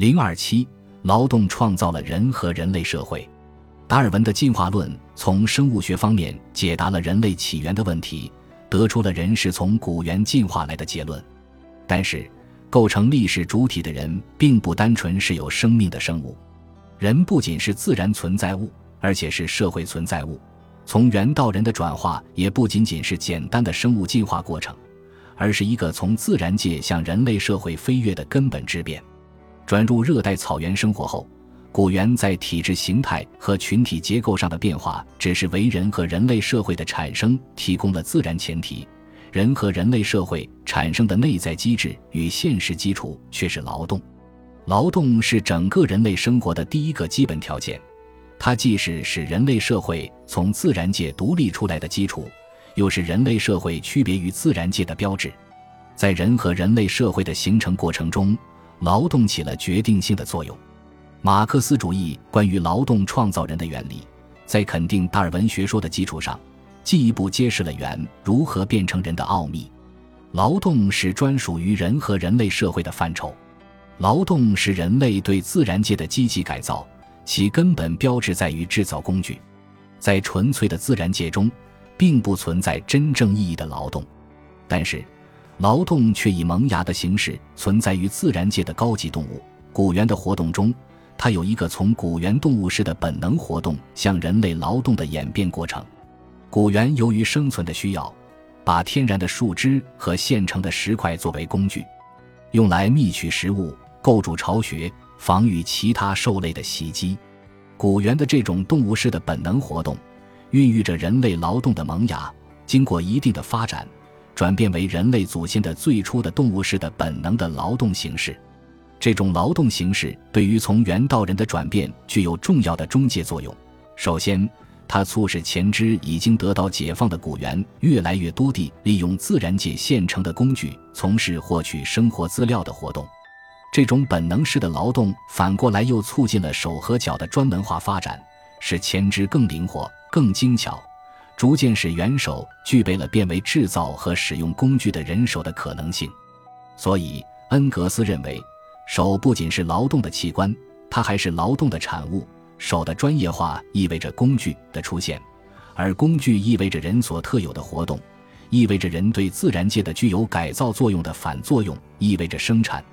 零二七，劳动创造了人和人类社会。达尔文的进化论从生物学方面解答了人类起源的问题，得出了人是从古猿进化来的结论。但是，构成历史主体的人并不单纯是有生命的生物，人不仅是自然存在物，而且是社会存在物。从猿到人的转化也不仅仅是简单的生物进化过程，而是一个从自然界向人类社会飞跃的根本之变。转入热带草原生活后。古猿在体质形态和群体结构上的变化，只是为人和人类社会的产生提供了自然前提。人和人类社会产生的内在机制与现实基础却是劳动。劳动是整个人类生活的第一个基本条件，它既是使人类社会从自然界独立出来的基础，又是人类社会区别于自然界的标志。在人和人类社会的形成过程中，劳动起了决定性的作用。马克思主义关于劳动创造人的原理，在肯定达尔文学说的基础上，进一步揭示了猿如何变成人的奥秘。劳动是专属于人和人类社会的范畴，劳动是人类对自然界的积极改造，其根本标志在于制造工具。在纯粹的自然界中，并不存在真正意义的劳动，但是，劳动却以萌芽的形式存在于自然界的高级动物古猿的活动中。它有一个从古猿动物式的本能活动向人类劳动的演变过程。古猿由于生存的需要，把天然的树枝和现成的石块作为工具，用来觅取食物、构筑巢穴、防御其他兽类的袭击。古猿的这种动物式的本能活动，孕育着人类劳动的萌芽。经过一定的发展，转变为人类祖先的最初的动物式的本能的劳动形式。这种劳动形式对于从猿到人的转变具有重要的中介作用。首先，它促使前肢已经得到解放的古猿越来越多地利用自然界现成的工具从事获取生活资料的活动。这种本能式的劳动反过来又促进了手和脚的专门化发展，使前肢更灵活、更精巧，逐渐使猿手具备了变为制造和使用工具的人手的可能性。所以，恩格斯认为。手不仅是劳动的器官，它还是劳动的产物。手的专业化意味着工具的出现，而工具意味着人所特有的活动，意味着人对自然界的具有改造作用的反作用，意味着生产。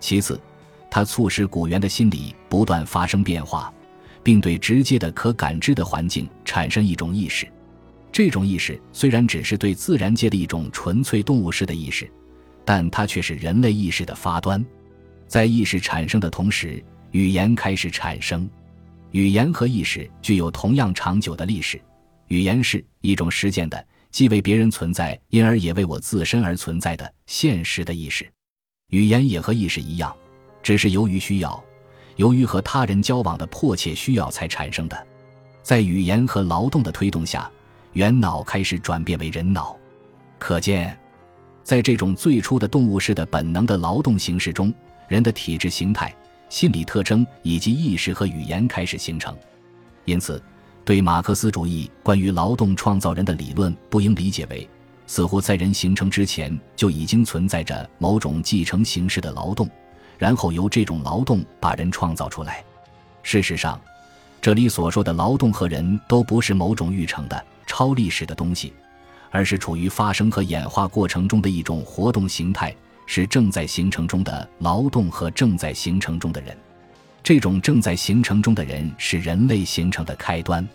其次，它促使古猿的心理不断发生变化，并对直接的可感知的环境产生一种意识。这种意识虽然只是对自然界的一种纯粹动物式的意识，但它却是人类意识的发端。在意识产生的同时，语言开始产生。语言和意识具有同样长久的历史。语言是一种实践的，既为别人存在，因而也为我自身而存在的现实的意识。语言也和意识一样，只是由于需要，由于和他人交往的迫切需要才产生的。在语言和劳动的推动下，猿脑开始转变为人脑。可见，在这种最初的动物式的本能的劳动形式中。人的体质形态、心理特征以及意识和语言开始形成，因此，对马克思主义关于劳动创造人的理论不应理解为似乎在人形成之前就已经存在着某种继承形式的劳动，然后由这种劳动把人创造出来。事实上，这里所说的劳动和人都不是某种育成的超历史的东西，而是处于发生和演化过程中的一种活动形态。是正在形成中的劳动和正在形成中的人，这种正在形成中的人是人类形成的开端。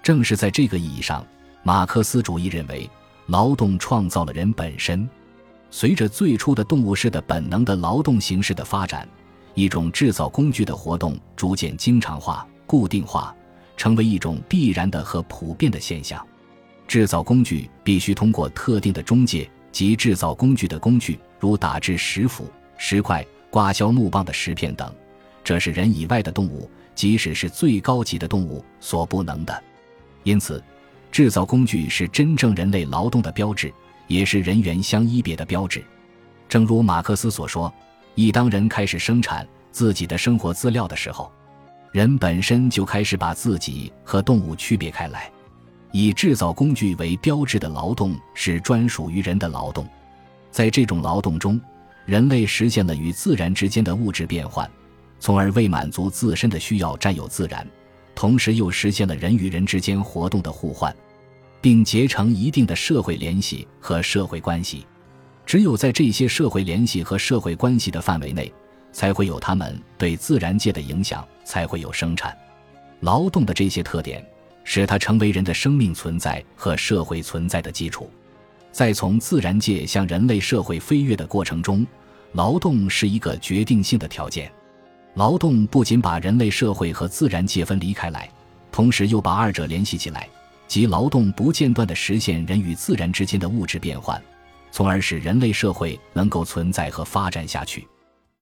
正是在这个意义上，马克思主义认为，劳动创造了人本身。随着最初的动物式的本能的劳动形式的发展，一种制造工具的活动逐渐经常化、固定化，成为一种必然的和普遍的现象。制造工具必须通过特定的中介及制造工具的工具。如打制石斧、石块、刮削木棒的石片等，这是人以外的动物，即使是最高级的动物所不能的。因此，制造工具是真正人类劳动的标志，也是人猿相依别的标志。正如马克思所说：“一当人开始生产自己的生活资料的时候，人本身就开始把自己和动物区别开来。以制造工具为标志的劳动是专属于人的劳动。”在这种劳动中，人类实现了与自然之间的物质变换，从而为满足自身的需要占有自然，同时又实现了人与人之间活动的互换，并结成一定的社会联系和社会关系。只有在这些社会联系和社会关系的范围内，才会有他们对自然界的影响，才会有生产。劳动的这些特点，使它成为人的生命存在和社会存在的基础。在从自然界向人类社会飞跃的过程中，劳动是一个决定性的条件。劳动不仅把人类社会和自然界分离开来，同时又把二者联系起来，即劳动不间断地实现人与自然之间的物质变换，从而使人类社会能够存在和发展下去。